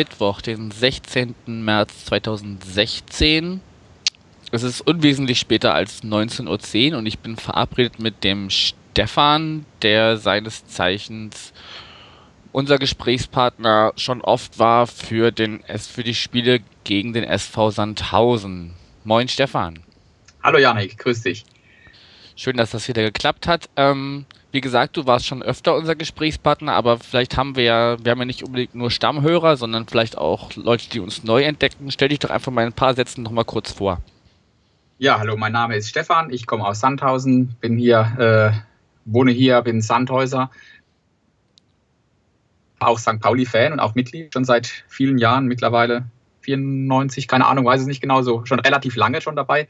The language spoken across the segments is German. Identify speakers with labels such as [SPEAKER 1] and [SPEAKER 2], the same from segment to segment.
[SPEAKER 1] Mittwoch, den 16. März 2016. Es ist unwesentlich später als 19.10 Uhr und ich bin verabredet mit dem Stefan, der seines Zeichens unser Gesprächspartner schon oft war für, den, für die Spiele gegen den SV Sandhausen. Moin Stefan.
[SPEAKER 2] Hallo Janik, grüß dich.
[SPEAKER 1] Schön, dass das wieder geklappt hat. Ähm, wie gesagt, du warst schon öfter unser Gesprächspartner, aber vielleicht haben wir ja, wir haben ja nicht unbedingt nur Stammhörer, sondern vielleicht auch Leute, die uns neu entdecken. Stell dich doch einfach mal in ein paar Sätzen nochmal kurz vor.
[SPEAKER 2] Ja, hallo, mein Name ist Stefan, ich komme aus Sandhausen, bin hier, äh, wohne hier, bin Sandhäuser, auch St. Pauli-Fan und auch Mitglied schon seit vielen Jahren, mittlerweile 94, keine Ahnung, weiß es nicht genau, so schon relativ lange schon dabei.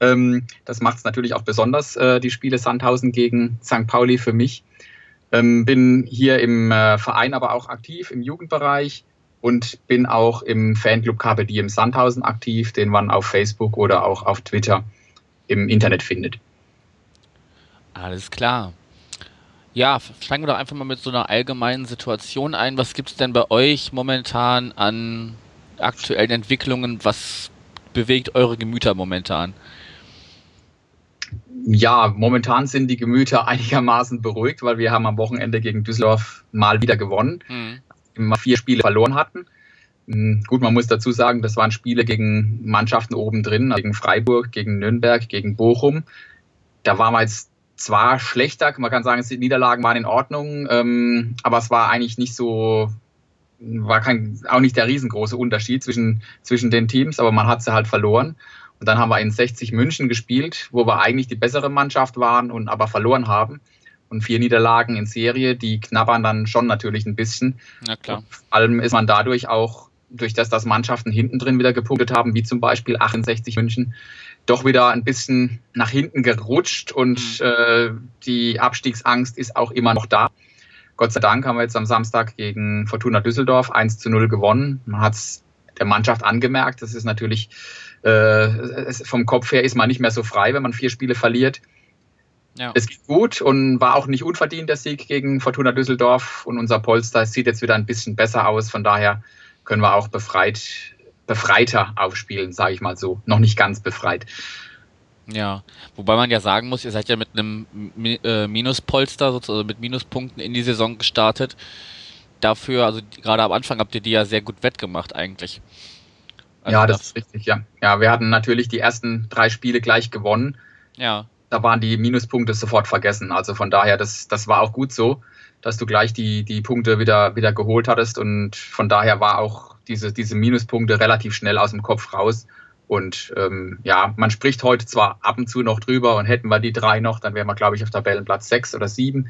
[SPEAKER 2] Ähm, das macht es natürlich auch besonders, äh, die Spiele Sandhausen gegen St. Pauli für mich. Ähm, bin hier im äh, Verein aber auch aktiv im Jugendbereich und bin auch im Fanclub KP Diem Sandhausen aktiv, den man auf Facebook oder auch auf Twitter im Internet findet.
[SPEAKER 1] Alles klar. Ja, steigen wir doch einfach mal mit so einer allgemeinen Situation ein. Was gibt es denn bei euch momentan an aktuellen Entwicklungen? Was bewegt eure Gemüter momentan?
[SPEAKER 2] Ja, momentan sind die Gemüter einigermaßen beruhigt, weil wir haben am Wochenende gegen Düsseldorf mal wieder gewonnen. Mhm. Immer vier Spiele verloren hatten. Hm, gut, man muss dazu sagen, das waren Spiele gegen Mannschaften oben drin, gegen Freiburg, gegen Nürnberg, gegen Bochum. Da waren wir jetzt zwar schlechter, man kann sagen, die Niederlagen waren in Ordnung, ähm, aber es war eigentlich nicht so, war kein, auch nicht der riesengroße Unterschied zwischen, zwischen den Teams, aber man hat sie halt verloren. Und dann haben wir in 60 München gespielt, wo wir eigentlich die bessere Mannschaft waren und aber verloren haben. Und vier Niederlagen in Serie, die knabbern dann schon natürlich ein bisschen.
[SPEAKER 1] Na klar.
[SPEAKER 2] vor allem ist man dadurch auch, durch das, dass Mannschaften hinten drin wieder gepunktet haben, wie zum Beispiel 68 München, doch wieder ein bisschen nach hinten gerutscht und mhm. äh, die Abstiegsangst ist auch immer noch da. Gott sei Dank haben wir jetzt am Samstag gegen Fortuna Düsseldorf 1 zu 0 gewonnen. Man hat es der Mannschaft angemerkt. Das ist natürlich vom Kopf her ist man nicht mehr so frei, wenn man vier Spiele verliert. Ja. Es geht gut und war auch nicht unverdient der Sieg gegen Fortuna Düsseldorf und unser Polster sieht jetzt wieder ein bisschen besser aus. Von daher können wir auch befreit befreiter aufspielen, sage ich mal so. Noch nicht ganz befreit.
[SPEAKER 1] Ja, wobei man ja sagen muss, ihr seid ja mit einem äh, Minuspolster, sozusagen also mit Minuspunkten in die Saison gestartet. Dafür, also gerade am Anfang habt ihr die ja sehr gut wettgemacht eigentlich.
[SPEAKER 2] Also ja, das ist richtig, ja. Ja, wir hatten natürlich die ersten drei Spiele gleich gewonnen.
[SPEAKER 1] Ja.
[SPEAKER 2] Da waren die Minuspunkte sofort vergessen. Also von daher, das, das war auch gut so, dass du gleich die, die Punkte wieder, wieder geholt hattest. Und von daher war auch diese, diese Minuspunkte relativ schnell aus dem Kopf raus. Und ähm, ja, man spricht heute zwar ab und zu noch drüber und hätten wir die drei noch, dann wären wir, glaube ich, auf Tabellenplatz sechs oder sieben.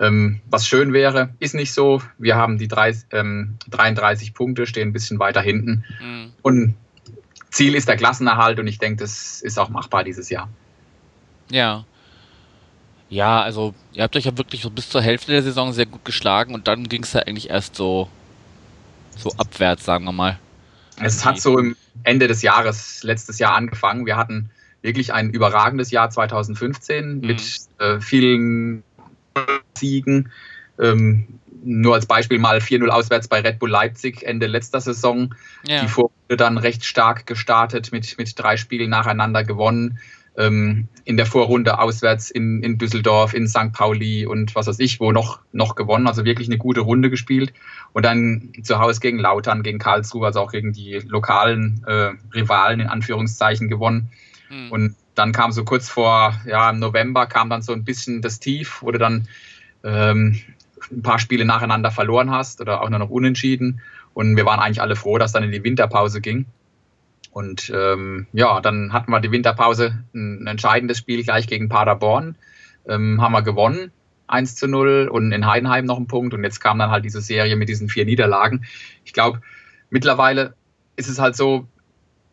[SPEAKER 2] Ähm, was schön wäre, ist nicht so. Wir haben die drei, ähm, 33 Punkte, stehen ein bisschen weiter hinten. Mhm. Und Ziel ist der Klassenerhalt und ich denke, das ist auch machbar dieses Jahr.
[SPEAKER 1] Ja. Ja, also ihr habt euch ja wirklich so bis zur Hälfte der Saison sehr gut geschlagen und dann ging es ja eigentlich erst so so abwärts, sagen wir mal.
[SPEAKER 2] Es hat so im Ende des Jahres, letztes Jahr angefangen. Wir hatten wirklich ein überragendes Jahr 2015 mhm. mit äh, vielen Siegen. Ähm, nur als Beispiel mal 4-0 auswärts bei Red Bull Leipzig Ende letzter Saison. Ja. Die Vorrunde dann recht stark gestartet mit, mit drei Spielen nacheinander gewonnen ähm, in der Vorrunde auswärts in, in Düsseldorf, in St. Pauli und was weiß ich, wo noch, noch gewonnen. Also wirklich eine gute Runde gespielt. Und dann zu Hause gegen Lautern, gegen Karlsruhe, also auch gegen die lokalen äh, Rivalen in Anführungszeichen gewonnen. Mhm. Und dann kam so kurz vor, ja, im November kam dann so ein bisschen das Tief, du dann ähm, ein paar Spiele nacheinander verloren hast oder auch nur noch unentschieden. Und wir waren eigentlich alle froh, dass dann in die Winterpause ging. Und ähm, ja, dann hatten wir die Winterpause ein, entscheidendes Spiel gleich gegen Paderborn. Ähm, haben wir gewonnen, 1 zu 0 und in Heidenheim noch ein Punkt. Und jetzt kam dann halt diese Serie mit diesen vier Niederlagen. Ich glaube, mittlerweile ist es halt so,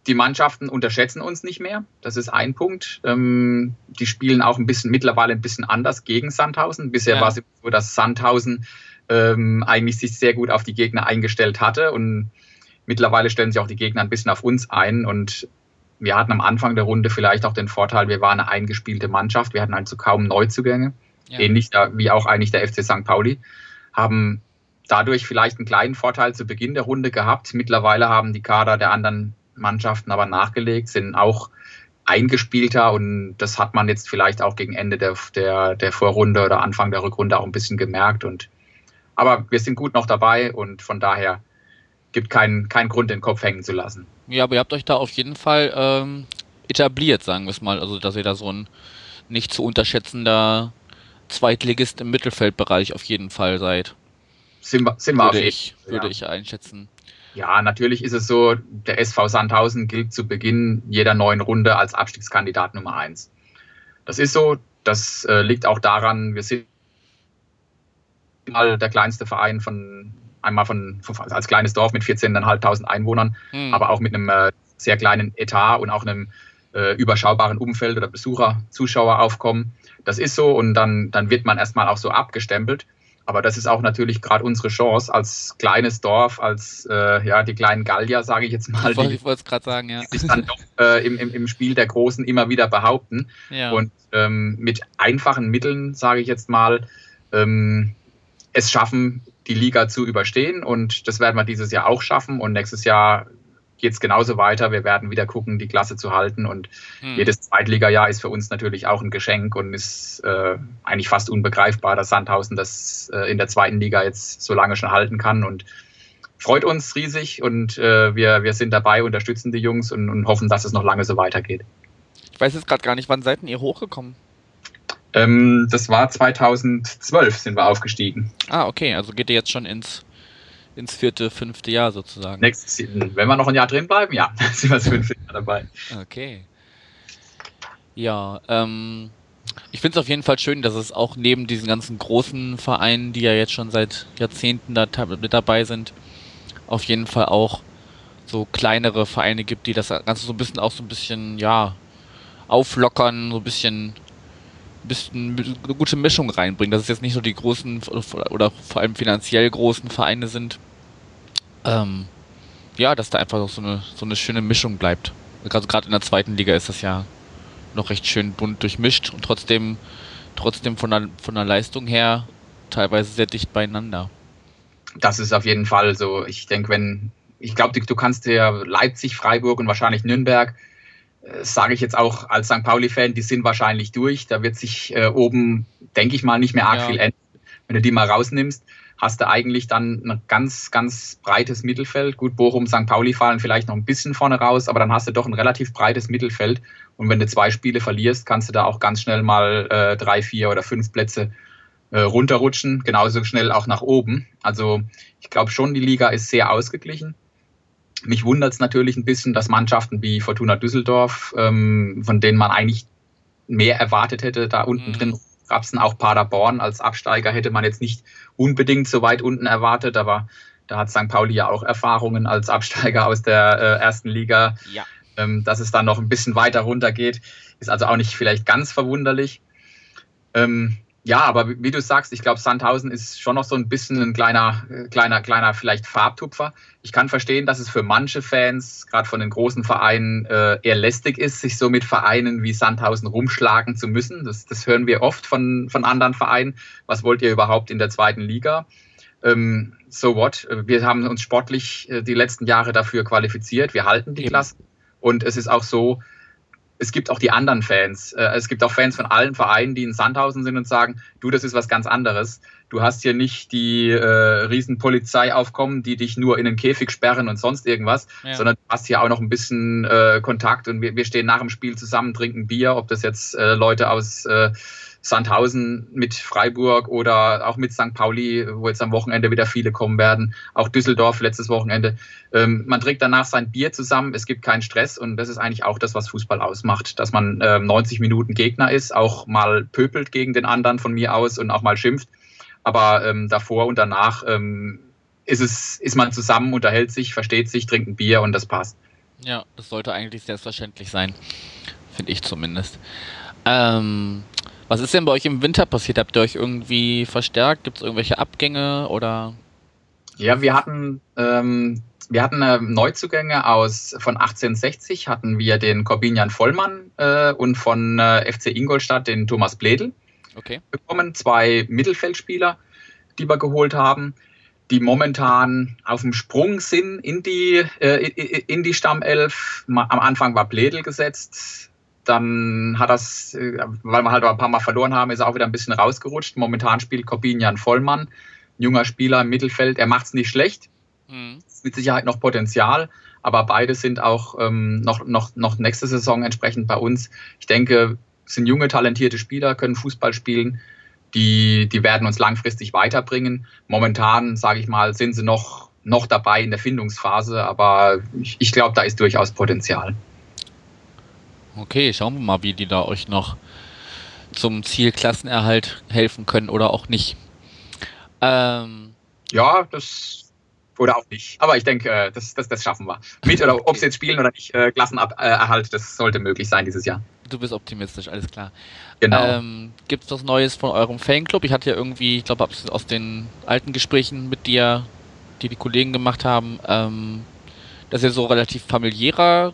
[SPEAKER 2] die Mannschaften unterschätzen uns nicht mehr. Das ist ein Punkt. Ähm, die spielen auch ein bisschen mittlerweile ein bisschen anders gegen Sandhausen. Bisher ja. war es so, dass Sandhausen ähm, eigentlich sich sehr gut auf die Gegner eingestellt hatte und Mittlerweile stellen sich auch die Gegner ein bisschen auf uns ein und wir hatten am Anfang der Runde vielleicht auch den Vorteil, wir waren eine eingespielte Mannschaft, wir hatten also kaum Neuzugänge, ja. ähnlich wie auch eigentlich der FC St. Pauli, haben dadurch vielleicht einen kleinen Vorteil zu Beginn der Runde gehabt. Mittlerweile haben die Kader der anderen Mannschaften aber nachgelegt, sind auch eingespielter und das hat man jetzt vielleicht auch gegen Ende der, der, der Vorrunde oder Anfang der Rückrunde auch ein bisschen gemerkt. Und, aber wir sind gut noch dabei und von daher gibt keinen keinen Grund, den Kopf hängen zu lassen.
[SPEAKER 1] Ja, aber ihr habt euch da auf jeden Fall ähm, etabliert, sagen wir es mal. Also, dass ihr da so ein nicht zu unterschätzender Zweitligist im Mittelfeldbereich auf jeden Fall seid.
[SPEAKER 2] Sind wir, sind wir
[SPEAKER 1] würde ich, würde ja. ich einschätzen.
[SPEAKER 2] Ja, natürlich ist es so, der SV Sandhausen gilt zu Beginn jeder neuen Runde als Abstiegskandidat Nummer eins. Das ist so, das äh, liegt auch daran, wir sind mal der kleinste Verein von einmal von, von als kleines Dorf mit 14.500 Einwohnern, mhm. aber auch mit einem äh, sehr kleinen Etat und auch einem äh, überschaubaren Umfeld oder Besucher, Zuschaueraufkommen. Das ist so und dann, dann wird man erstmal auch so abgestempelt. Aber das ist auch natürlich gerade unsere Chance als kleines Dorf, als äh, ja die kleinen Gallier, sage ich jetzt mal.
[SPEAKER 1] Ich wollte es gerade sagen, ja.
[SPEAKER 2] Die sich dann doch äh, im, im, im Spiel der Großen immer wieder behaupten. Ja. Und ähm, mit einfachen Mitteln, sage ich jetzt mal, ähm, es schaffen, die Liga zu überstehen. Und das werden wir dieses Jahr auch schaffen. Und nächstes Jahr geht es genauso weiter. Wir werden wieder gucken, die Klasse zu halten. Und hm. jedes Zweitligajahr ist für uns natürlich auch ein Geschenk und ist äh, eigentlich fast unbegreifbar, dass Sandhausen das äh, in der zweiten Liga jetzt so lange schon halten kann. Und freut uns riesig und äh, wir, wir sind dabei, unterstützen die Jungs und, und hoffen, dass es noch lange so weitergeht.
[SPEAKER 1] Ich weiß jetzt gerade gar nicht, wann seid ihr hochgekommen?
[SPEAKER 2] Ähm, das war 2012 sind wir aufgestiegen.
[SPEAKER 1] Ah, okay, also geht ihr jetzt schon ins ins vierte, fünfte Jahr sozusagen.
[SPEAKER 2] Nächstes, wenn wir noch ein Jahr drin bleiben, ja, sind wir das fünfte Jahr dabei.
[SPEAKER 1] Okay. Ja, ähm, ich finde es auf jeden Fall schön, dass es auch neben diesen ganzen großen Vereinen, die ja jetzt schon seit Jahrzehnten da mit dabei sind, auf jeden Fall auch so kleinere Vereine gibt, die das Ganze so ein bisschen auch so ein bisschen, ja, auflockern, so ein bisschen, bisschen eine gute Mischung reinbringen, dass es jetzt nicht so die großen oder vor allem finanziell großen Vereine sind, ähm, ja, dass da einfach so eine, so eine schöne Mischung bleibt. Also gerade in der zweiten Liga ist das ja noch recht schön bunt durchmischt und trotzdem, trotzdem von der, von der Leistung her teilweise sehr dicht beieinander.
[SPEAKER 2] Das ist auf jeden Fall so. Ich denke, wenn, ich glaube, du kannst dir Leipzig, Freiburg und wahrscheinlich Nürnberg, äh, sage ich jetzt auch als St. Pauli-Fan, die sind wahrscheinlich durch. Da wird sich äh, oben, denke ich mal, nicht mehr arg ja. viel ändern, wenn du die mal rausnimmst hast du eigentlich dann ein ganz, ganz breites Mittelfeld. Gut, Bochum, St. Pauli fallen vielleicht noch ein bisschen vorne raus, aber dann hast du doch ein relativ breites Mittelfeld. Und wenn du zwei Spiele verlierst, kannst du da auch ganz schnell mal äh, drei, vier oder fünf Plätze äh, runterrutschen, genauso schnell auch nach oben. Also ich glaube schon, die Liga ist sehr ausgeglichen. Mich wundert es natürlich ein bisschen, dass Mannschaften wie Fortuna Düsseldorf, ähm, von denen man eigentlich mehr erwartet hätte, da unten mhm. drin gab es dann auch Paderborn als Absteiger, hätte man jetzt nicht unbedingt so weit unten erwartet, aber da hat St. Pauli ja auch Erfahrungen als Absteiger aus der äh, ersten Liga. Ja. Ähm, dass es dann noch ein bisschen weiter runter geht, ist also auch nicht vielleicht ganz verwunderlich. Ähm, ja, aber wie, du sagst, ich glaube, Sandhausen ist schon noch so ein bisschen ein kleiner, äh, kleiner, kleiner vielleicht Farbtupfer. Ich kann verstehen, dass es für manche Fans, gerade von den großen Vereinen, äh, eher lästig ist, sich so mit Vereinen wie Sandhausen rumschlagen zu müssen. Das, das hören wir oft von, von anderen Vereinen. Was wollt ihr überhaupt in der zweiten Liga? Ähm, so what? Wir haben uns sportlich äh, die letzten Jahre dafür qualifiziert. Wir halten die Klasse. Und es ist auch so, es gibt auch die anderen Fans. Äh, es gibt auch Fans von allen Vereinen, die in Sandhausen sind und sagen, du, das ist was ganz anderes. Du hast hier nicht die äh, riesen Polizeiaufkommen, die dich nur in den Käfig sperren und sonst irgendwas, ja. sondern du hast hier auch noch ein bisschen äh, Kontakt und wir, wir stehen nach dem Spiel zusammen, trinken Bier, ob das jetzt äh, Leute aus äh, Sandhausen mit Freiburg oder auch mit St. Pauli, wo jetzt am Wochenende wieder viele kommen werden, auch Düsseldorf letztes Wochenende. Ähm, man trinkt danach sein Bier zusammen, es gibt keinen Stress und das ist eigentlich auch das, was Fußball ausmacht, dass man äh, 90 Minuten Gegner ist, auch mal pöpelt gegen den anderen von mir aus und auch mal schimpft. Aber ähm, davor und danach ähm, ist, es, ist man zusammen, unterhält sich, versteht sich, trinkt ein Bier und das passt.
[SPEAKER 1] Ja, das sollte eigentlich selbstverständlich sein. Finde ich zumindest. Ähm, was ist denn bei euch im Winter passiert? Habt ihr euch irgendwie verstärkt? Gibt es irgendwelche Abgänge oder?
[SPEAKER 2] Ja, wir hatten ähm, wir hatten äh, Neuzugänge aus von 1860 hatten wir den Corbinian Vollmann äh, und von äh, FC Ingolstadt den Thomas Bledel
[SPEAKER 1] Okay.
[SPEAKER 2] bekommen. Zwei Mittelfeldspieler, die wir geholt haben, die momentan auf dem Sprung sind in die, äh, in die Stammelf. Am Anfang war Bledel gesetzt. Dann hat das, äh, weil wir halt ein paar Mal verloren haben, ist er auch wieder ein bisschen rausgerutscht. Momentan spielt Corbinian Vollmann, ein junger Spieler im Mittelfeld. Er macht es nicht schlecht,
[SPEAKER 1] Mhm.
[SPEAKER 2] mit Sicherheit noch Potenzial, aber beide sind auch ähm, noch, noch, noch nächste Saison entsprechend bei uns. Ich denke, es sind junge, talentierte Spieler, können Fußball spielen, die, die werden uns langfristig weiterbringen. Momentan, sage ich mal, sind sie noch, noch dabei in der Findungsphase, aber ich, ich glaube, da ist durchaus Potenzial.
[SPEAKER 1] Okay, schauen wir mal, wie die da euch noch zum Ziel Klassenerhalt helfen können oder auch nicht. Ähm,
[SPEAKER 2] Ja, das. Oder auch nicht. Aber ich denke, äh, das, das, das schaffen wir. Mit oder ob sie jetzt spielen oder nicht, äh, Klassenerhalt, das sollte möglich sein dieses Jahr.
[SPEAKER 1] du bist optimistisch, alles klar.
[SPEAKER 2] Genau.
[SPEAKER 1] Ähm, Gibt es was Neues von eurem Fanclub? Ich hatte ja irgendwie, ich glaube, aus den alten Gesprächen mit dir, die die Kollegen gemacht haben, ähm, dass ihr so relativ familiärer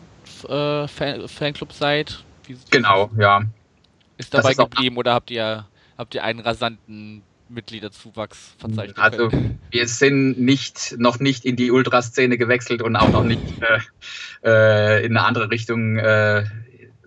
[SPEAKER 1] äh, Fan Fanclub seid. Wie,
[SPEAKER 2] genau, ja.
[SPEAKER 1] Ist dabei
[SPEAKER 2] ist auch-
[SPEAKER 1] geblieben oder habt ihr, habt ihr einen rasanten Mitgliederzuwachs verzeichnen
[SPEAKER 2] Also
[SPEAKER 1] können?
[SPEAKER 2] wir sind nicht, noch nicht in die Ultraszene gewechselt und auch noch nicht äh, äh, in eine andere Richtung. Äh,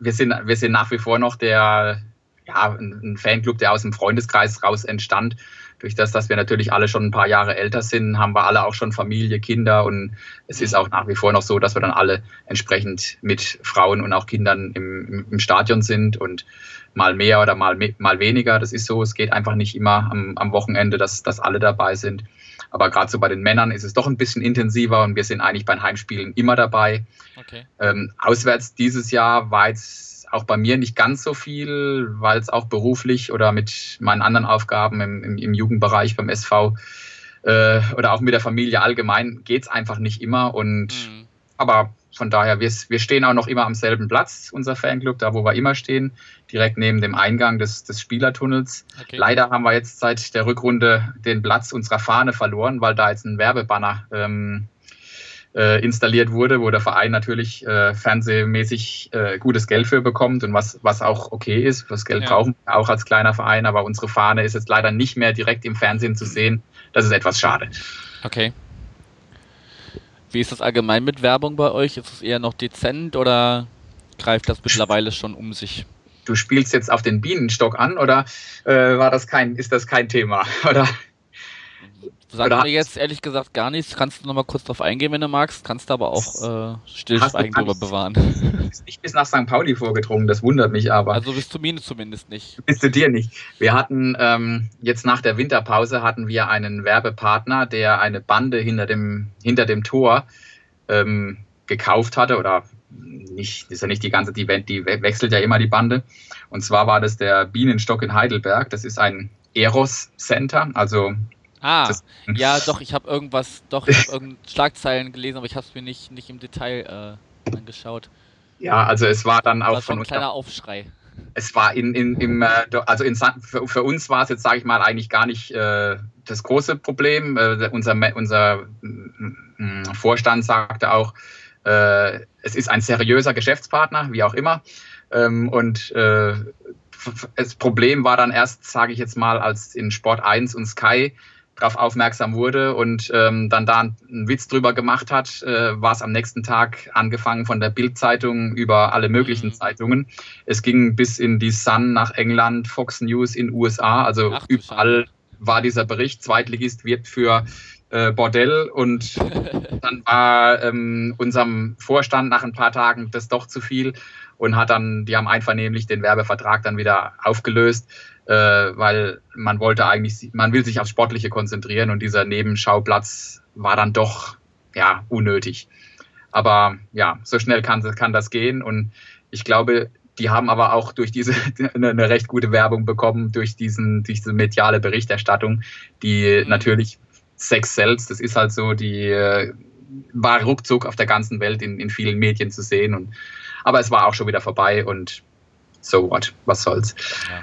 [SPEAKER 2] wir, sind, wir sind nach wie vor noch der, ja, ein Fanclub, der aus dem Freundeskreis raus entstand. Durch das, dass wir natürlich alle schon ein paar Jahre älter sind, haben wir alle auch schon Familie, Kinder und es ist
[SPEAKER 1] Mhm.
[SPEAKER 2] auch nach wie vor noch so, dass wir dann alle entsprechend mit Frauen und auch Kindern im, im, Stadion sind und mal mehr oder mal, mal weniger. Das ist so. Es geht einfach nicht immer am, am Wochenende, dass, dass alle dabei sind. Aber gerade so bei den Männern ist es doch ein bisschen intensiver und wir sind eigentlich bei Heimspielen immer dabei.
[SPEAKER 1] Okay.
[SPEAKER 2] Ähm, auswärts dieses Jahr war jetzt auch bei mir nicht ganz so viel, weil es auch beruflich oder mit meinen anderen Aufgaben im, im, im Jugendbereich beim SV äh, oder auch mit der Familie allgemein geht es einfach nicht immer. Und
[SPEAKER 1] Mhm.
[SPEAKER 2] aber von daher, wir, wir stehen auch noch immer am selben Platz, unser Fanclub, da wo wir immer stehen, direkt neben dem Eingang des, des Spielertunnels.
[SPEAKER 1] okay.
[SPEAKER 2] Leider haben wir jetzt seit der Rückrunde den Platz unserer Fahne verloren, weil da jetzt ein Werbebanner ähm, äh, installiert wurde, wo der Verein natürlich äh, fernsehmäßig äh, gutes Geld für bekommt und was, was auch okay ist. Das Geld
[SPEAKER 1] Ja.
[SPEAKER 2] brauchen wir auch als kleiner Verein, aber unsere Fahne ist jetzt leider nicht mehr direkt im Fernsehen zu sehen. Das ist etwas schade.
[SPEAKER 1] Okay. Wie ist das allgemein mit Werbung bei euch? Ist es eher noch dezent oder greift das mittlerweile schon um sich?
[SPEAKER 2] Du spielst jetzt auf den Bienenstock an oder äh, war das kein, ist das kein Thema? Oder?
[SPEAKER 1] Sagt
[SPEAKER 2] Oder-
[SPEAKER 1] mir jetzt ehrlich gesagt gar nichts. Kannst du noch mal kurz drauf eingehen, wenn du magst. Kannst du aber auch äh,
[SPEAKER 2] du
[SPEAKER 1] Stillschweigen drüber bewahren.
[SPEAKER 2] Ist nicht bis nach St. Pauli vorgedrungen, das wundert mich aber.
[SPEAKER 1] Also bis zu mir zumindest nicht.
[SPEAKER 2] Bist du dir nicht. Wir hatten ähm, jetzt nach der Winterpause hatten wir einen Werbepartner, der eine Bande hinter dem, hinter dem Tor ähm, gekauft hatte oder nicht, ist ja nicht die ganze, die, die we- wechselt ja immer die Bande. Und zwar war das der Bienenstock in Heidelberg. Das ist ein Eros Center, also
[SPEAKER 1] Ah,
[SPEAKER 2] Das-
[SPEAKER 1] ja, doch, ich habe irgendwas, doch, ich habe Schlagzeilen gelesen, aber ich habe es mir nicht, nicht im Detail äh, angeschaut.
[SPEAKER 2] ja, also es war dann
[SPEAKER 1] War
[SPEAKER 2] auch
[SPEAKER 1] schon
[SPEAKER 2] von
[SPEAKER 1] ein
[SPEAKER 2] uns.
[SPEAKER 1] kleiner Aufschrei.
[SPEAKER 2] Es war in, in, im, äh, also in, für, für uns war es jetzt, sage ich mal, eigentlich gar nicht äh, das große Problem. Äh, unser unser mm, Vorstand sagte auch, äh, es ist ein seriöser Geschäftspartner, wie auch immer. Ähm, und äh, das Problem war dann erst, sage ich jetzt mal, als in Sport 1 und Sky darauf aufmerksam wurde und ähm, dann da einen Witz drüber gemacht hat, äh, war es am nächsten Tag angefangen von der Bild-Zeitung über alle möglichen
[SPEAKER 1] Mhm.
[SPEAKER 2] Zeitungen. Es ging bis in die Sun nach England, Fox News in USA, also
[SPEAKER 1] Ach
[SPEAKER 2] überall war dieser Bericht, Zweitligist wirbt für äh, Bordell und dann war ähm, unserem Vorstand nach ein paar Tagen das doch zu viel und hat dann, die haben einvernehmlich den Werbevertrag dann wieder aufgelöst, äh, weil man wollte eigentlich, man will sich aufs Sportliche konzentrieren und dieser Nebenschauplatz war dann doch ja unnötig. Aber ja, so schnell kann, kann das gehen und ich glaube, die haben aber auch durch diese eine, recht gute Werbung bekommen, durch diesen, durch diese mediale Berichterstattung, die
[SPEAKER 1] Mhm.
[SPEAKER 2] natürlich Sex sells, das ist halt so, die äh, war ruckzuck auf der ganzen Welt in, in vielen Medien zu sehen. Und, aber es war auch schon wieder vorbei und so what, was soll's.
[SPEAKER 1] Ja.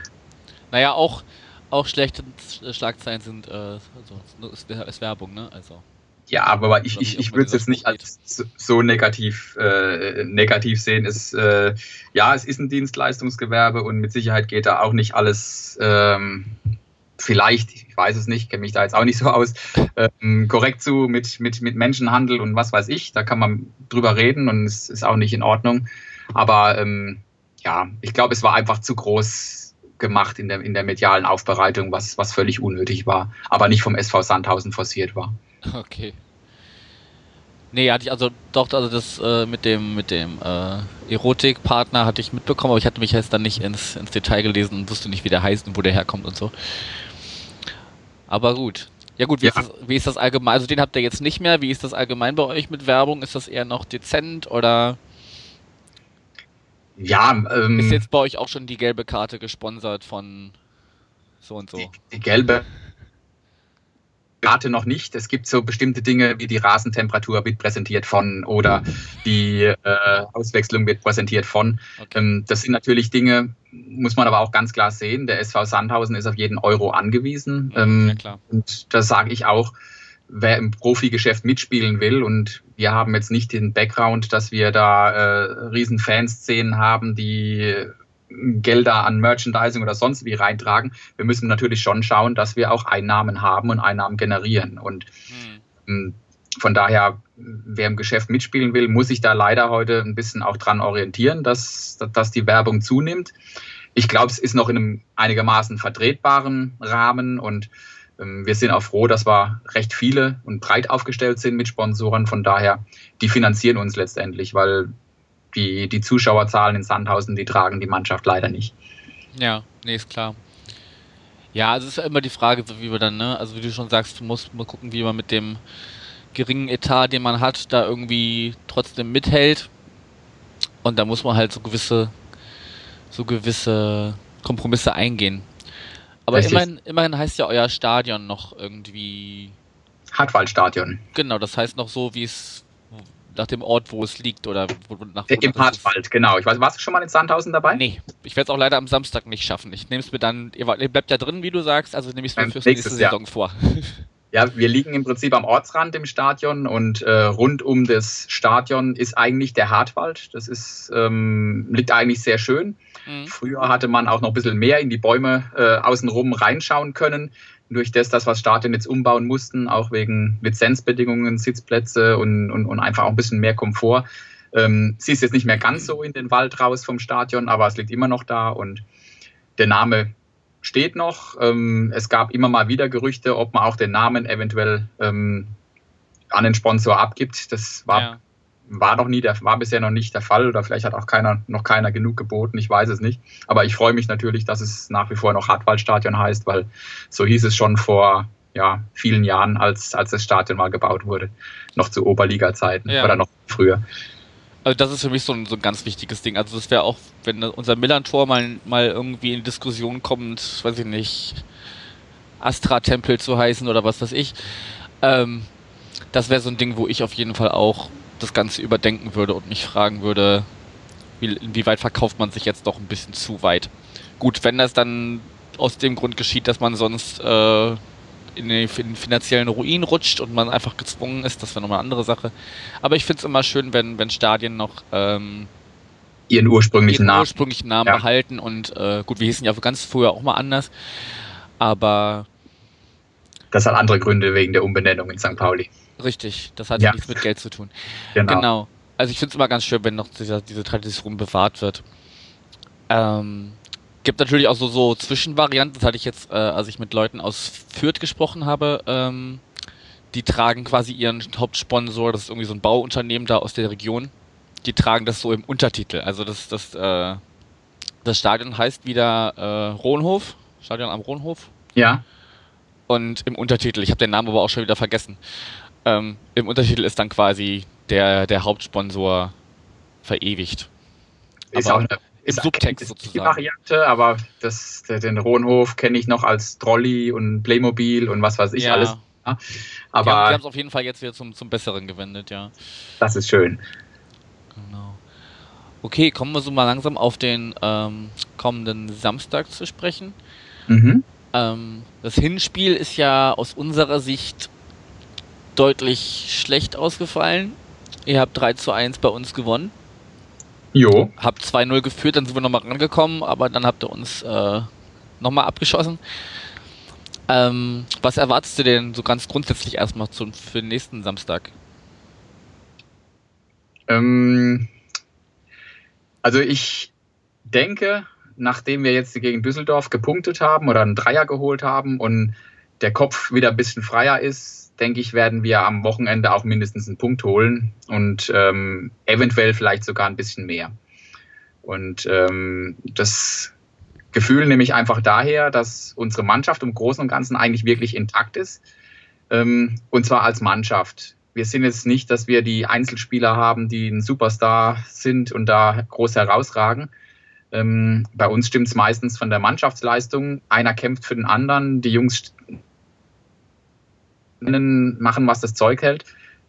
[SPEAKER 1] Naja, auch, auch schlechte Schlagzeilen sind, äh, also, ist Werbung, ne? Also.
[SPEAKER 2] Ja, aber ich, ich, ich würde es jetzt nicht als so negativ, äh, negativ sehen. Es, äh, ja, es ist ein Dienstleistungsgewerbe und mit Sicherheit geht da auch nicht alles ähm, vielleicht, ich weiß es nicht, kenne mich da jetzt auch nicht so aus, ähm, korrekt zu mit, mit, mit Menschenhandel und was weiß ich. Da kann man drüber reden und es ist auch nicht in Ordnung. Aber ähm, ja, ich glaube, es war einfach zu groß gemacht in der, in der medialen Aufbereitung, was, was völlig unnötig war, aber nicht vom SV Sandhausen forciert war.
[SPEAKER 1] Okay. Nee, hatte ich also doch, also das äh, mit dem mit dem äh, Erotikpartner hatte ich mitbekommen, aber ich hatte mich jetzt dann nicht ins, ins Detail gelesen und wusste nicht, wie der heißt und wo der herkommt und so. Aber gut. Ja gut, wie, ja. Ist das, wie ist das allgemein? Also den habt ihr jetzt nicht mehr. Wie ist das allgemein bei euch mit Werbung? Ist das eher noch dezent oder?
[SPEAKER 2] Ja,
[SPEAKER 1] ähm, ist jetzt bei euch auch schon die gelbe Karte gesponsert von so und so?
[SPEAKER 2] Die, die gelbe Karte noch nicht. Es gibt so bestimmte Dinge wie die Rasentemperatur wird präsentiert von oder die äh, Auswechslung wird präsentiert von. Okay. Ähm, das sind natürlich Dinge, muss man aber auch ganz klar sehen. Der SV Sandhausen ist auf jeden Euro angewiesen. Ähm, ja, und da sage ich auch, wer im Profigeschäft mitspielen will und wir haben jetzt nicht den Background, dass wir da äh, riesen Fanszenen haben, die Gelder an Merchandising oder sonst wie reintragen. Wir müssen natürlich schon schauen, dass wir auch Einnahmen haben und Einnahmen generieren. Und mhm. von daher, wer im Geschäft mitspielen will, muss sich da leider heute ein bisschen auch dran orientieren, dass, dass die Werbung zunimmt. Ich glaube, es ist noch in einem einigermaßen vertretbaren Rahmen und ähm, wir sind auch froh, dass wir recht viele und breit aufgestellt sind mit Sponsoren. Von daher, die finanzieren uns letztendlich, weil die, die Zuschauerzahlen in Sandhausen, die tragen die Mannschaft leider nicht.
[SPEAKER 1] Ja, nee, ist klar. Ja, also es ist ja immer die Frage, wie wir dann, ne, also wie du schon sagst, du musst mal gucken, wie man mit dem geringen Etat, den man hat, da irgendwie trotzdem mithält. Und da muss man halt so gewisse, so gewisse Kompromisse eingehen. Aber immerhin, immerhin heißt ja euer Stadion noch irgendwie.
[SPEAKER 2] Hartwaldstadion.
[SPEAKER 1] Genau, das heißt noch so, wie es nach dem Ort, wo es liegt oder wo,
[SPEAKER 2] nach wo Im Hartwald, genau. Ich weiß, warst du schon mal in Sandhausen dabei?
[SPEAKER 1] Nee, ich werde es auch leider am Samstag nicht schaffen. Ich nehme es mir dann, ihr, bleibt ja drin, wie du sagst, also nehme ich es mir fürs nächste Saison Jahr. vor.
[SPEAKER 2] Ja, wir liegen im Prinzip am Ortsrand im Stadion und äh, rund um das Stadion ist eigentlich der Hartwald. Das ist, ähm, liegt eigentlich sehr schön. Mhm. Früher hatte man auch noch ein bisschen mehr in die Bäume äh, außenrum reinschauen können durch das, das Stadion jetzt umbauen mussten, auch wegen Lizenzbedingungen, Sitzplätze und, und, und einfach auch ein bisschen mehr Komfort. Ähm, sie ist jetzt nicht mehr ganz so in den Wald raus vom Stadion, aber es liegt immer noch da und der Name steht noch. Ähm, es gab immer mal wieder Gerüchte, ob man auch den Namen eventuell ähm, an den Sponsor abgibt. Das war ja war noch nie der, war bisher noch nicht der Fall oder vielleicht hat auch keiner, noch keiner genug geboten, ich weiß es nicht. Aber ich freue mich natürlich, dass es nach wie vor noch Hartwaldstadion heißt, weil so hieß es schon vor ja, vielen Jahren, als, als das Stadion mal gebaut wurde. Noch zu Oberliga-Zeiten ja. oder noch früher.
[SPEAKER 1] Also das ist für mich so ein, so ein ganz wichtiges Ding. Also das wäre auch, wenn unser Millern-Tor mal, mal irgendwie in Diskussion kommt, weiß ich nicht, Astra-Tempel zu heißen oder was weiß ich. Ähm, das wäre so ein Ding, wo ich auf jeden Fall auch das Ganze überdenken würde und mich fragen würde, wie, inwieweit verkauft man sich jetzt doch ein bisschen zu weit. Gut, wenn das dann aus dem Grund geschieht, dass man sonst äh, in, den, in den finanziellen Ruin rutscht und man einfach gezwungen ist, das wäre nochmal eine andere Sache. Aber ich finde es immer schön, wenn, wenn Stadien noch ähm,
[SPEAKER 2] ihren ursprünglichen ihren Namen,
[SPEAKER 1] ursprünglichen Namen ja. behalten und äh, gut, wir hießen ja ganz früher auch mal anders, aber
[SPEAKER 2] das hat andere Gründe wegen der Umbenennung in St. Pauli.
[SPEAKER 1] Richtig, das hat ja. nichts mit Geld zu tun. Genau. genau. Also ich finde es immer ganz schön, wenn noch dieser, diese Tradition bewahrt wird. Ähm, gibt natürlich auch so, so Zwischenvarianten, das hatte ich jetzt, äh, als ich mit Leuten aus Fürth gesprochen habe, ähm, die tragen quasi ihren Hauptsponsor, das ist irgendwie so ein Bauunternehmen da aus der Region, die tragen das so im Untertitel. Also das, das, äh, das Stadion heißt wieder äh, Rohnhof, Stadion am Rohnhof.
[SPEAKER 2] Ja.
[SPEAKER 1] Und im Untertitel, ich habe den Namen aber auch schon wieder vergessen. Ähm, Im Untertitel ist dann quasi der, der Hauptsponsor verewigt.
[SPEAKER 2] Ist aber auch eine, im Subtext sozusagen. Die Variante, aber das, den Rohnhof kenne ich noch als Trolley und Playmobil und was weiß ich ja. alles. Ja.
[SPEAKER 1] Aber die haben es auf jeden Fall jetzt wieder zum, zum Besseren gewendet, ja.
[SPEAKER 2] Das ist schön.
[SPEAKER 1] Genau. Okay, kommen wir so mal langsam auf den ähm, kommenden Samstag zu sprechen. Mhm. Ähm, das Hinspiel ist ja aus unserer Sicht deutlich schlecht ausgefallen. Ihr habt 3 zu 1 bei uns gewonnen.
[SPEAKER 2] Jo.
[SPEAKER 1] Habt 2-0 geführt, dann sind wir nochmal rangekommen, aber dann habt ihr uns äh, nochmal abgeschossen. Ähm, was erwartest du denn so ganz grundsätzlich erstmal zum, für den nächsten Samstag?
[SPEAKER 2] Ähm, also ich denke, nachdem wir jetzt gegen Düsseldorf gepunktet haben oder einen Dreier geholt haben und der Kopf wieder ein bisschen freier ist, denke ich, werden wir am Wochenende auch mindestens einen Punkt holen und ähm, eventuell vielleicht sogar ein bisschen mehr. Und ähm, das Gefühl nehme ich einfach daher, dass unsere Mannschaft im Großen und Ganzen eigentlich wirklich intakt ist. Ähm, und zwar als Mannschaft. Wir sind jetzt nicht, dass wir die Einzelspieler haben, die ein Superstar sind und da groß herausragen. Ähm, bei uns stimmt es meistens von der Mannschaftsleistung. Einer kämpft für den anderen, die Jungs machen, was das Zeug hält.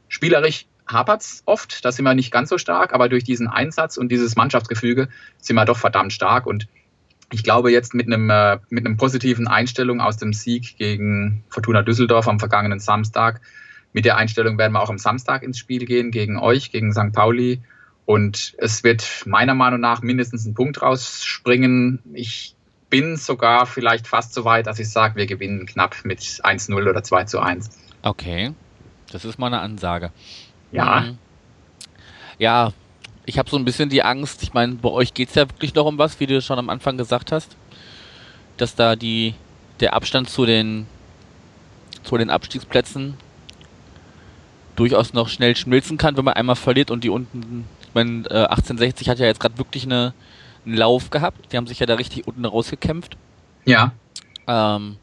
[SPEAKER 2] Spielerisch hapert es oft, da sind wir nicht ganz so stark, aber durch diesen Einsatz und dieses Mannschaftsgefüge sind wir doch verdammt stark. Und ich glaube, jetzt mit einem, äh, mit einem positiven Einstellung aus dem Sieg gegen Fortuna Düsseldorf am vergangenen Samstag, mit der Einstellung werden wir auch am Samstag ins Spiel gehen gegen euch, gegen St. Pauli. Und es wird meiner Meinung nach mindestens ein Punkt rausspringen. Ich bin sogar vielleicht fast so weit, dass ich sage, wir gewinnen knapp mit 1-0 oder 2 zu 1.
[SPEAKER 1] Okay, das ist mal eine Ansage.
[SPEAKER 2] Ja.
[SPEAKER 1] Mhm. Ja, ich habe so ein bisschen die Angst, ich meine, bei euch geht es ja wirklich noch um was, wie du schon am Anfang gesagt hast, dass da die, der Abstand zu den, zu den Abstiegsplätzen durchaus noch schnell schmilzen kann, wenn man einmal verliert und die unten, ich meine, äh, 1860 hat ja jetzt gerade wirklich eine, einen Lauf gehabt, die haben sich ja da richtig unten rausgekämpft.
[SPEAKER 2] Ja.
[SPEAKER 1] Ähm,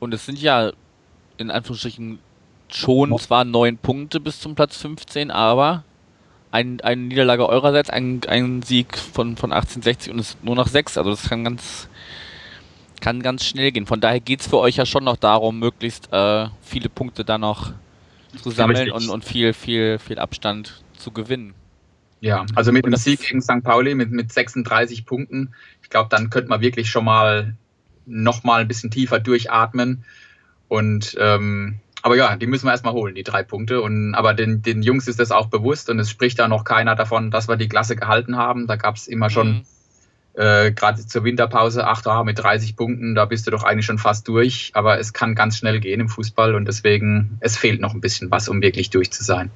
[SPEAKER 1] und es sind ja in Anführungsstrichen schon zwar neun Punkte bis zum Platz 15, aber ein, eine Niederlage eurerseits, ein, ein Sieg von, von 1860 und es ist nur noch sechs. Also das kann ganz, kann ganz schnell gehen. Von daher geht es für euch ja schon noch darum, möglichst äh, viele Punkte da noch zu sammeln und, und viel, viel, viel Abstand zu gewinnen.
[SPEAKER 2] Ja, also mit dem Sieg gegen St. Pauli mit, mit 36 Punkten, ich glaube, dann könnte man wirklich schon mal noch mal ein bisschen tiefer durchatmen. Und ähm, aber ja, die müssen wir erstmal holen, die drei Punkte. Und, aber den, den Jungs ist das auch bewusst und es spricht da noch keiner davon, dass wir die Klasse gehalten haben. Da gab es immer schon, mhm. äh, gerade zur Winterpause, ach da mit 30 Punkten, da bist du doch eigentlich schon fast durch. Aber es kann ganz schnell gehen im Fußball und deswegen, es fehlt noch ein bisschen was, um wirklich durch zu sein.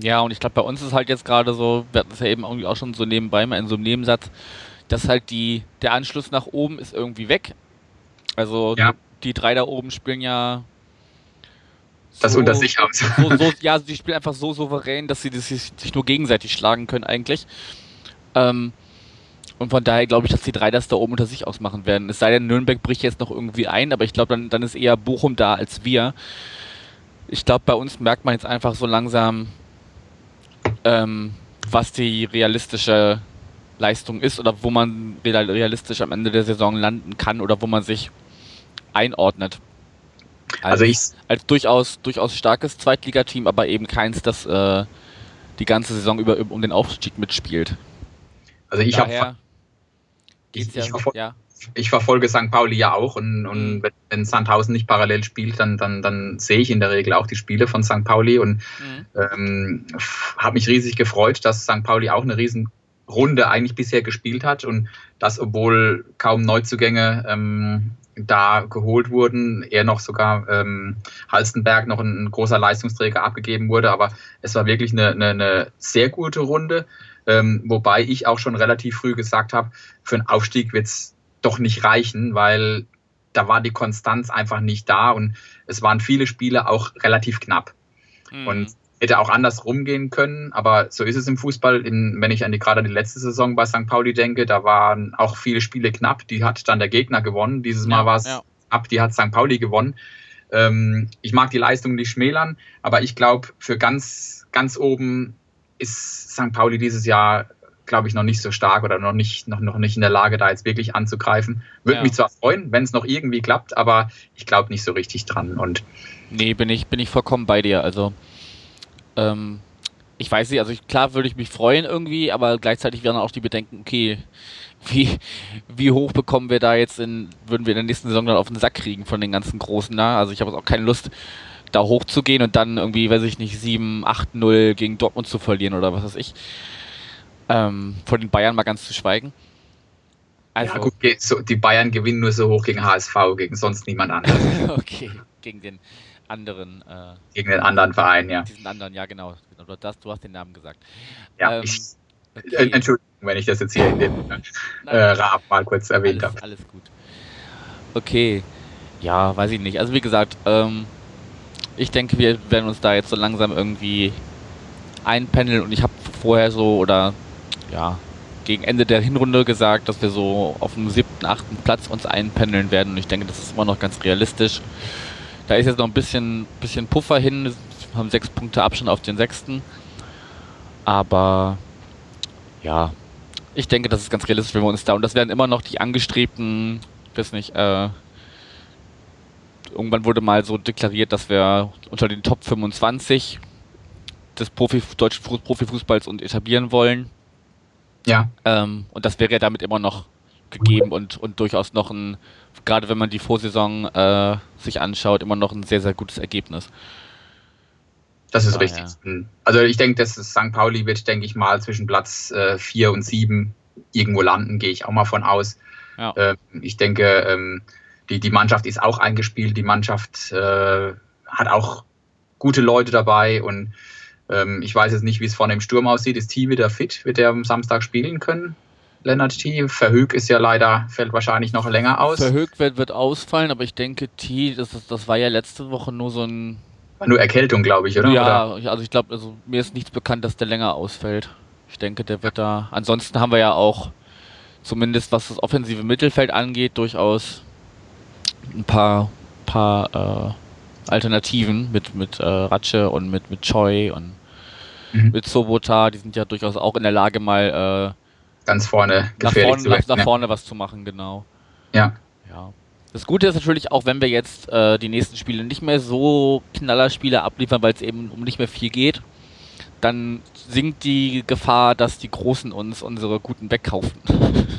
[SPEAKER 1] Ja, und ich glaube, bei uns ist halt jetzt gerade so, wir hatten es ja eben irgendwie auch schon so nebenbei mal in so einem Nebensatz, dass halt die, der Anschluss nach oben ist irgendwie weg. Also ja. Die drei da oben spielen ja
[SPEAKER 2] das unter sich aus.
[SPEAKER 1] So, so, ja, die spielen einfach so souverän, dass sie das sich, sich nur gegenseitig schlagen können eigentlich. Ähm, und von daher glaube ich, dass die drei das da oben unter sich ausmachen werden. Es sei denn, Nürnberg bricht jetzt noch irgendwie ein, aber ich glaube, dann, dann ist eher Bochum da als wir. Ich glaube, bei uns merkt man jetzt einfach so langsam, ähm, was die realistische Leistung ist oder wo man realistisch am Ende der Saison landen kann oder wo man sich einordnet. Als, also ich als durchaus durchaus starkes Zweitligateam, aber eben keins, das äh, die ganze Saison über um den Aufstieg mitspielt.
[SPEAKER 2] Also ich habe ich, ich, verfolge, ja. ich, verfolge St. Pauli ja auch und, und mhm. wenn Sandhausen nicht parallel spielt, dann, dann, dann sehe ich in der Regel auch die Spiele von St. Pauli und mhm. ähm, habe mich riesig gefreut, dass St. Pauli auch eine riesen Runde eigentlich bisher gespielt hat und das, obwohl kaum Neuzugänge ähm, da geholt wurden, eher noch sogar ähm, Halstenberg noch ein, ein, großer Leistungsträger abgegeben wurde, aber es war wirklich eine, eine, eine sehr gute Runde, ähm, wobei ich auch schon relativ früh gesagt habe, für einen Aufstieg wird es doch nicht reichen, weil da war die Konstanz einfach nicht da und es waren viele Spiele auch relativ knapp. Mhm. Und hätte auch anders rumgehen können, aber so ist es im Fußball. In, wenn ich an die gerade an die letzte Saison bei St. Pauli denke, da waren auch viele Spiele knapp. Die hat dann der Gegner gewonnen. Dieses Mal ja, war es ja. ab, die hat St. Pauli gewonnen. Ähm, ich mag die Leistung nicht schmälern, aber ich glaube, für ganz, ganz oben ist St. Pauli dieses Jahr, glaube ich, noch nicht so stark oder noch nicht, noch, noch nicht in der Lage, da jetzt wirklich anzugreifen. Würde ja. mich zwar freuen, wenn es noch irgendwie klappt, aber ich glaube nicht so richtig dran. Und
[SPEAKER 1] nee, bin ich, bin ich vollkommen bei dir. Also ähm, ich weiß nicht, also ich, klar würde ich mich freuen irgendwie, aber gleichzeitig wären auch die Bedenken, okay, wie, wie hoch bekommen wir da jetzt in, würden wir in der nächsten Saison dann auf den Sack kriegen von den ganzen Großen da? Also ich habe auch keine Lust, da hochzugehen und dann irgendwie, weiß ich nicht, 7, 8, 0 gegen Dortmund zu verlieren oder was weiß ich. Ähm, vor den Bayern mal ganz zu schweigen.
[SPEAKER 2] Also, ja, gut, die Bayern gewinnen nur so hoch gegen HSV, gegen sonst niemand anderen.
[SPEAKER 1] okay, gegen den anderen.
[SPEAKER 2] Äh, gegen den anderen Verein, ja.
[SPEAKER 1] Diesen anderen, ja, genau. Du, das, du hast den Namen gesagt.
[SPEAKER 2] Ja, ähm, ich, okay. Äh, Entschuldigung, wenn ich das jetzt hier in dem äh, Rahmen mal kurz erwähnt
[SPEAKER 1] habe. Alles gut. Okay, ja, weiß ich nicht. Also, wie gesagt, ähm, ich denke, wir werden uns da jetzt so langsam irgendwie einpendeln und ich habe vorher so oder ja, gegen Ende der Hinrunde gesagt, dass wir so auf dem siebten, achten Platz uns einpendeln werden und ich denke, das ist immer noch ganz realistisch. Da ist jetzt noch ein bisschen, bisschen Puffer hin, wir haben sechs Punkte Abstand auf den sechsten, aber ja, ich denke, das ist ganz realistisch, wenn wir uns da und das werden immer noch die angestrebten, ich weiß nicht, äh, irgendwann wurde mal so deklariert, dass wir unter den Top 25 des Profi, deutschen Profifußballs und etablieren wollen.
[SPEAKER 2] Ja.
[SPEAKER 1] Ähm, und das wäre ja damit immer noch gegeben und, und durchaus noch ein, gerade wenn man die Vorsaison äh, sich anschaut, immer noch ein sehr, sehr gutes Ergebnis.
[SPEAKER 2] Das ist ah, richtig. Ja. Also ich denke, dass St. Pauli wird, denke ich mal, zwischen Platz 4 äh, und 7 irgendwo landen, gehe ich auch mal von aus. Ja. Äh, ich denke, ähm, die, die Mannschaft ist auch eingespielt, die Mannschaft äh, hat auch gute Leute dabei und ähm, ich weiß jetzt nicht, wie es vorne im Sturm aussieht. Ist T wieder fit? Wird er am Samstag spielen können? Lennart T. Verhög ist ja leider, fällt wahrscheinlich noch länger aus.
[SPEAKER 1] Verhög wird, wird ausfallen, aber ich denke, T, das, das war ja letzte Woche nur so ein.
[SPEAKER 2] Nur Erkältung, glaube ich, oder?
[SPEAKER 1] Ja, oder? also ich glaube, also mir ist nichts bekannt, dass der länger ausfällt. Ich denke, der wird da. Ansonsten haben wir ja auch, zumindest was das offensive Mittelfeld angeht, durchaus ein paar, paar äh, Alternativen mit, mit äh, Ratsche und mit, mit Choi und mhm. mit Sobota. Die sind ja durchaus auch in der Lage, mal
[SPEAKER 2] äh, ganz vorne
[SPEAKER 1] nach vorne, zu nach, nach vorne was zu machen, genau.
[SPEAKER 2] Ja.
[SPEAKER 1] Ja. Das Gute ist natürlich auch, wenn wir jetzt äh, die nächsten Spiele nicht mehr so Knallerspiele abliefern, weil es eben um nicht mehr viel geht, dann sinkt die Gefahr, dass die Großen uns unsere guten wegkaufen.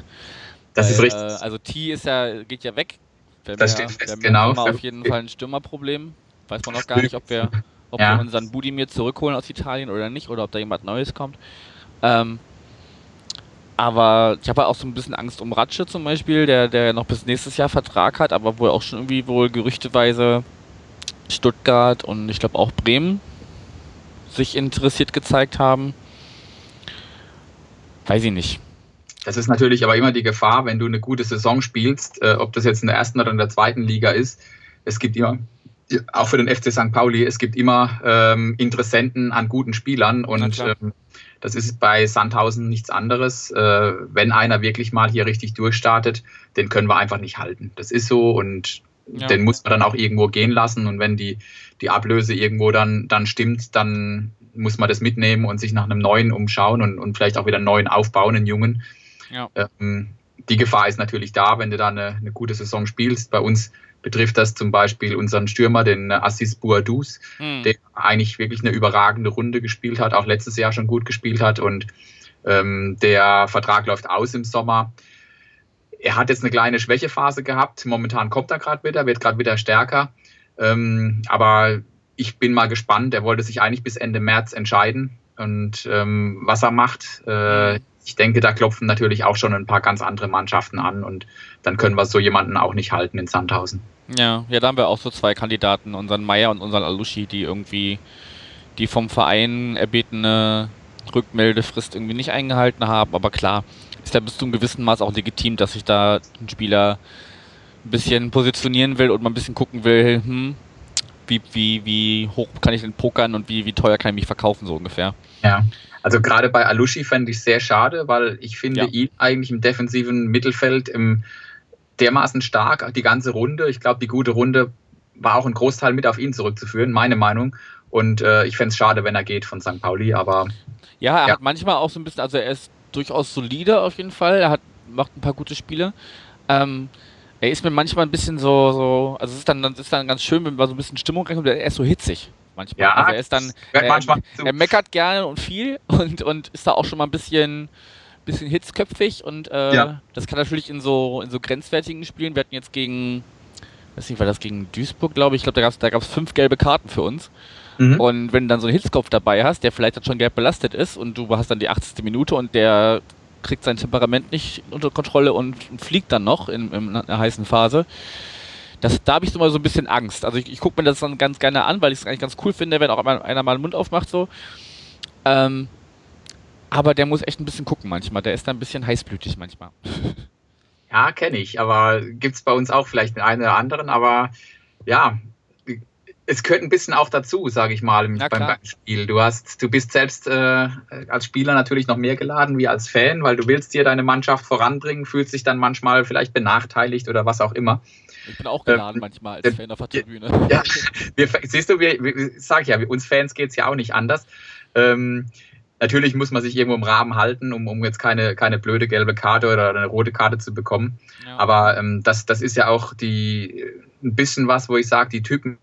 [SPEAKER 2] Das weil, ist richtig.
[SPEAKER 1] Äh, also T ist ja, geht ja weg,
[SPEAKER 2] wir das steht fest, wir genau.
[SPEAKER 1] Haben auf jeden Fall ein Stürmerproblem. Weiß man noch gar nicht, ob wir, ob ja. wir unseren Budimir zurückholen aus Italien oder nicht, oder ob da jemand Neues kommt. Ähm, aber ich habe auch so ein bisschen Angst um Ratsche zum Beispiel, der, der noch bis nächstes Jahr Vertrag hat, aber wohl auch schon irgendwie wohl gerüchteweise Stuttgart und ich glaube auch Bremen sich interessiert gezeigt haben. Weiß ich nicht.
[SPEAKER 2] Das ist natürlich aber immer die Gefahr, wenn du eine gute Saison spielst, äh, ob das jetzt in der ersten oder in der zweiten Liga ist. Es gibt immer, auch für den FC St. Pauli, es gibt immer ähm, Interessenten an guten Spielern und ähm, das ist bei Sandhausen nichts anderes. Äh, wenn einer wirklich mal hier richtig durchstartet, den können wir einfach nicht halten. Das ist so und ja. den muss man dann auch irgendwo gehen lassen und wenn die, die Ablöse irgendwo dann, dann stimmt, dann muss man das mitnehmen und sich nach einem neuen umschauen und, und vielleicht auch wieder einen neuen aufbauen, einen jungen. Ja. Ähm, die Gefahr ist natürlich da, wenn du da eine, eine, gute Saison spielst. Bei uns betrifft das zum Beispiel unseren Stürmer, den Assis Boadus, mhm. der eigentlich wirklich eine überragende Runde gespielt hat, auch letztes Jahr schon gut gespielt hat und ähm, der Vertrag läuft aus im Sommer. Er hat jetzt eine kleine Schwächephase gehabt. Momentan kommt er gerade wieder, wird gerade wieder stärker. Ähm, aber ich bin mal gespannt. Er wollte sich eigentlich bis Ende März entscheiden und ähm, was er macht. Äh, hm ich denke, da klopfen natürlich auch schon ein paar ganz andere Mannschaften an und dann können wir so jemanden auch nicht halten in Sandhausen.
[SPEAKER 1] Ja, ja, da haben wir auch so zwei Kandidaten, unseren Meier und unseren Alushi, die irgendwie die vom Verein erbetene Rückmeldefrist irgendwie nicht eingehalten haben. Aber klar, ist ja bis zu einem gewissen Maß auch legitim, dass sich da ein Spieler ein bisschen positionieren will und mal ein bisschen gucken will, hm, wie, wie, wie hoch kann ich denn pokern und wie, wie teuer kann ich mich verkaufen, so ungefähr.
[SPEAKER 2] Ja. Also gerade bei Alushi fände ich sehr schade, weil ich finde ja. ihn eigentlich im defensiven Mittelfeld im dermaßen stark, die ganze Runde. Ich glaube, die gute Runde war auch ein Großteil mit auf ihn zurückzuführen, meine Meinung. Und äh, ich fände es schade, wenn er geht von St. Pauli, aber.
[SPEAKER 1] Ja, er ja. hat manchmal auch so ein bisschen, also er ist durchaus solide auf jeden Fall. Er hat, macht ein paar gute Spiele. Ähm, er ist mir manchmal ein bisschen so, so also es ist dann, es ist dann ganz schön, wenn man so ein bisschen Stimmung reinkommt, er ist so hitzig manchmal. Ja, also er ist dann, er, er, meckert gerne und viel und, und ist da auch schon mal ein bisschen, bisschen hitzköpfig und äh, ja. das kann natürlich in so, in so grenzwertigen Spielen, wir hatten jetzt gegen, weiß nicht, war das gegen Duisburg, glaube ich. Ich glaube, da gab es fünf gelbe Karten für uns. Mhm. Und wenn du dann so einen Hitzkopf dabei hast, der vielleicht dann schon gelb belastet ist und du hast dann die 80. Minute und der kriegt sein Temperament nicht unter Kontrolle und fliegt dann noch in, in einer heißen Phase. Das, da habe ich so mal so ein bisschen Angst. Also ich, ich gucke mir das dann ganz gerne an, weil ich es eigentlich ganz cool finde, wenn auch einer mal den Mund aufmacht so. Ähm, aber der muss echt ein bisschen gucken manchmal. Der ist da ein bisschen heißblütig manchmal.
[SPEAKER 2] Ja, kenne ich. Aber gibt es bei uns auch vielleicht den einen oder anderen. Aber ja, es gehört ein bisschen auch dazu, sage ich mal, beim, beim, Spiel. Du hast, du bist selbst äh, als Spieler natürlich noch mehr geladen wie als Fan, weil du willst dir deine Mannschaft voranbringen, fühlst dich dann manchmal vielleicht benachteiligt oder was auch immer.
[SPEAKER 1] Ich bin auch geladen ähm, manchmal als äh, Fan auf der Tribüne.
[SPEAKER 2] Ja, wir, siehst du, wir, wir, sag ich ja, uns Fans geht es ja auch nicht anders. Ähm, Natürlich muss man sich irgendwo im Rahmen halten, um, um jetzt keine, keine blöde gelbe Karte oder eine rote Karte zu bekommen. Ja. Aber ähm, das, das ist ja auch die ein bisschen was, wo ich sage, die Typen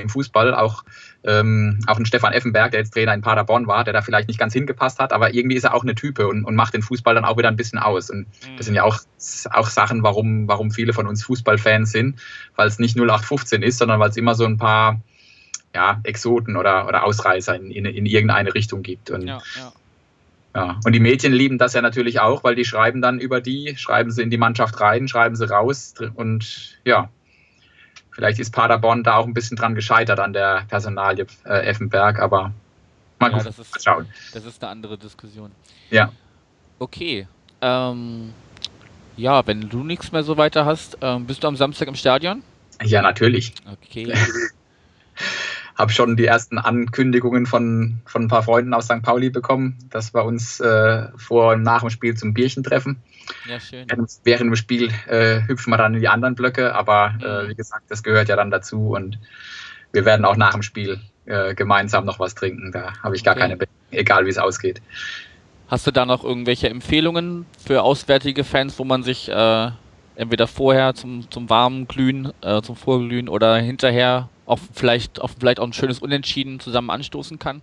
[SPEAKER 2] im Fußball, auch, ähm, auch ein Stefan Effenberg, der jetzt Trainer in Paderborn war, der da vielleicht nicht ganz hingepasst hat, aber irgendwie ist er auch eine Type und, und macht den Fußball dann auch wieder ein bisschen aus. Und das sind ja auch, auch Sachen, warum, warum viele von uns Fußballfans sind, weil es nicht 0815 ist, sondern weil es immer so ein paar ja, Exoten oder, oder Ausreißer in, in, in irgendeine Richtung gibt. Und, ja, ja. Ja. Und die Medien lieben das ja natürlich auch, weil die schreiben dann über die, schreiben sie in die Mannschaft rein, schreiben sie raus und ja, vielleicht ist Paderborn da auch ein bisschen dran gescheitert an der Personalie äh, Effenberg, aber
[SPEAKER 1] mal, ja, das ist, schauen. Das ist eine andere Diskussion.
[SPEAKER 2] Ja.
[SPEAKER 1] Okay. Ähm, ja, wenn du nichts mehr so weiter hast, ähm, bist du am Samstag im Stadion?
[SPEAKER 2] Ja, natürlich.
[SPEAKER 1] Okay.
[SPEAKER 2] habe schon die ersten Ankündigungen von, von ein paar Freunden aus St. Pauli bekommen, dass wir uns äh, vor und nach dem Spiel zum Bierchen treffen. Ja, schön. Während dem Spiel äh, hüpfen wir dann in die anderen Blöcke, aber äh, mhm. wie gesagt, das gehört ja dann dazu und wir werden auch nach dem Spiel äh, gemeinsam noch was trinken. Da habe ich gar okay. keine Bedenken, egal wie es ausgeht.
[SPEAKER 1] Hast du da noch irgendwelche Empfehlungen für auswärtige Fans, wo man sich äh, entweder vorher zum, zum warmen Glühen, äh, zum Vorglühen oder hinterher auf vielleicht, auf vielleicht auch ein schönes Unentschieden zusammen anstoßen kann?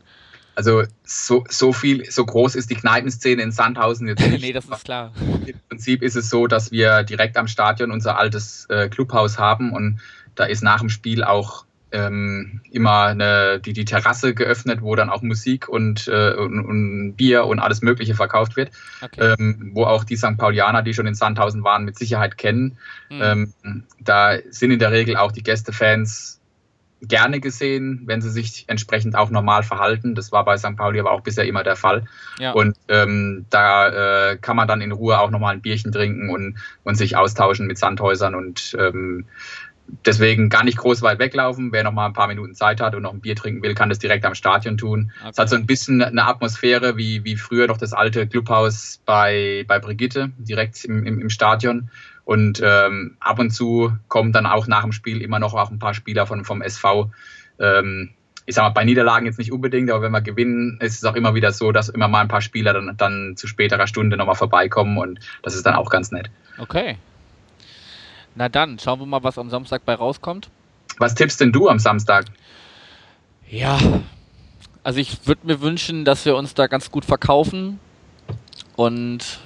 [SPEAKER 2] Also so, so viel, so groß ist die Kneipenszene in Sandhausen jetzt
[SPEAKER 1] nicht. nee, das ist klar.
[SPEAKER 2] Im Prinzip ist es so, dass wir direkt am Stadion unser altes äh, Clubhaus haben und da ist nach dem Spiel auch ähm, immer eine, die, die Terrasse geöffnet, wo dann auch Musik und, äh, und, und, Bier und alles Mögliche verkauft wird, okay. ähm, wo auch die St. Paulianer, die schon in Sandhausen waren, mit Sicherheit kennen. Mhm. Ähm, da sind in der Regel auch die Gästefans gerne gesehen, wenn sie sich entsprechend auch normal verhalten. Das war bei St. Pauli aber auch bisher immer der Fall. Ja. Und ähm, da äh, kann man dann in Ruhe auch nochmal ein Bierchen trinken und, und sich austauschen mit Sandhäusern und ähm, deswegen gar nicht groß weit weglaufen. Wer noch mal ein paar Minuten Zeit hat und noch ein Bier trinken will, kann das direkt am Stadion tun. Okay. Es hat so ein bisschen eine Atmosphäre wie, wie früher noch das alte Clubhaus bei, bei Brigitte, direkt im, im, im Stadion. Und ähm, ab und zu kommen dann auch nach dem Spiel immer noch auch ein paar Spieler von, vom SV. Ähm, ich sag mal, bei Niederlagen jetzt nicht unbedingt, aber wenn wir gewinnen, ist es auch immer wieder so, dass immer mal ein paar Spieler dann, dann zu späterer Stunde nochmal vorbeikommen und das ist dann auch ganz nett.
[SPEAKER 1] Okay. Na dann, schauen wir mal, was am Samstag bei rauskommt.
[SPEAKER 2] Was tippst denn du am Samstag?
[SPEAKER 1] Ja, also ich würde mir wünschen, dass wir uns da ganz gut verkaufen. Und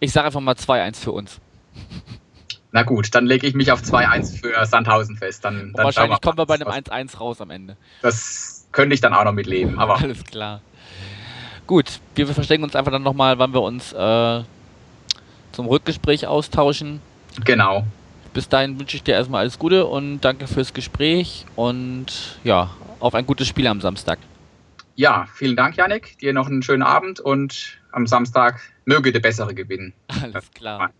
[SPEAKER 1] ich sage einfach mal 2-1 für uns.
[SPEAKER 2] Na gut, dann lege ich mich auf 2-1 für Sandhausen fest. Dann, dann
[SPEAKER 1] wahrscheinlich kommen wir bei einem 1-1 raus am Ende.
[SPEAKER 2] Das könnte ich dann auch noch mitleben. Aber
[SPEAKER 1] Alles klar. Gut, wir verstecken uns einfach dann nochmal, wann wir uns äh, zum Rückgespräch austauschen.
[SPEAKER 2] Genau.
[SPEAKER 1] Bis dahin wünsche ich dir erstmal alles Gute und danke fürs Gespräch und ja, auf ein gutes Spiel am Samstag.
[SPEAKER 2] Ja, vielen Dank, Janik. Dir noch einen schönen Abend und am Samstag möge der Bessere gewinnen.
[SPEAKER 1] Alles klar.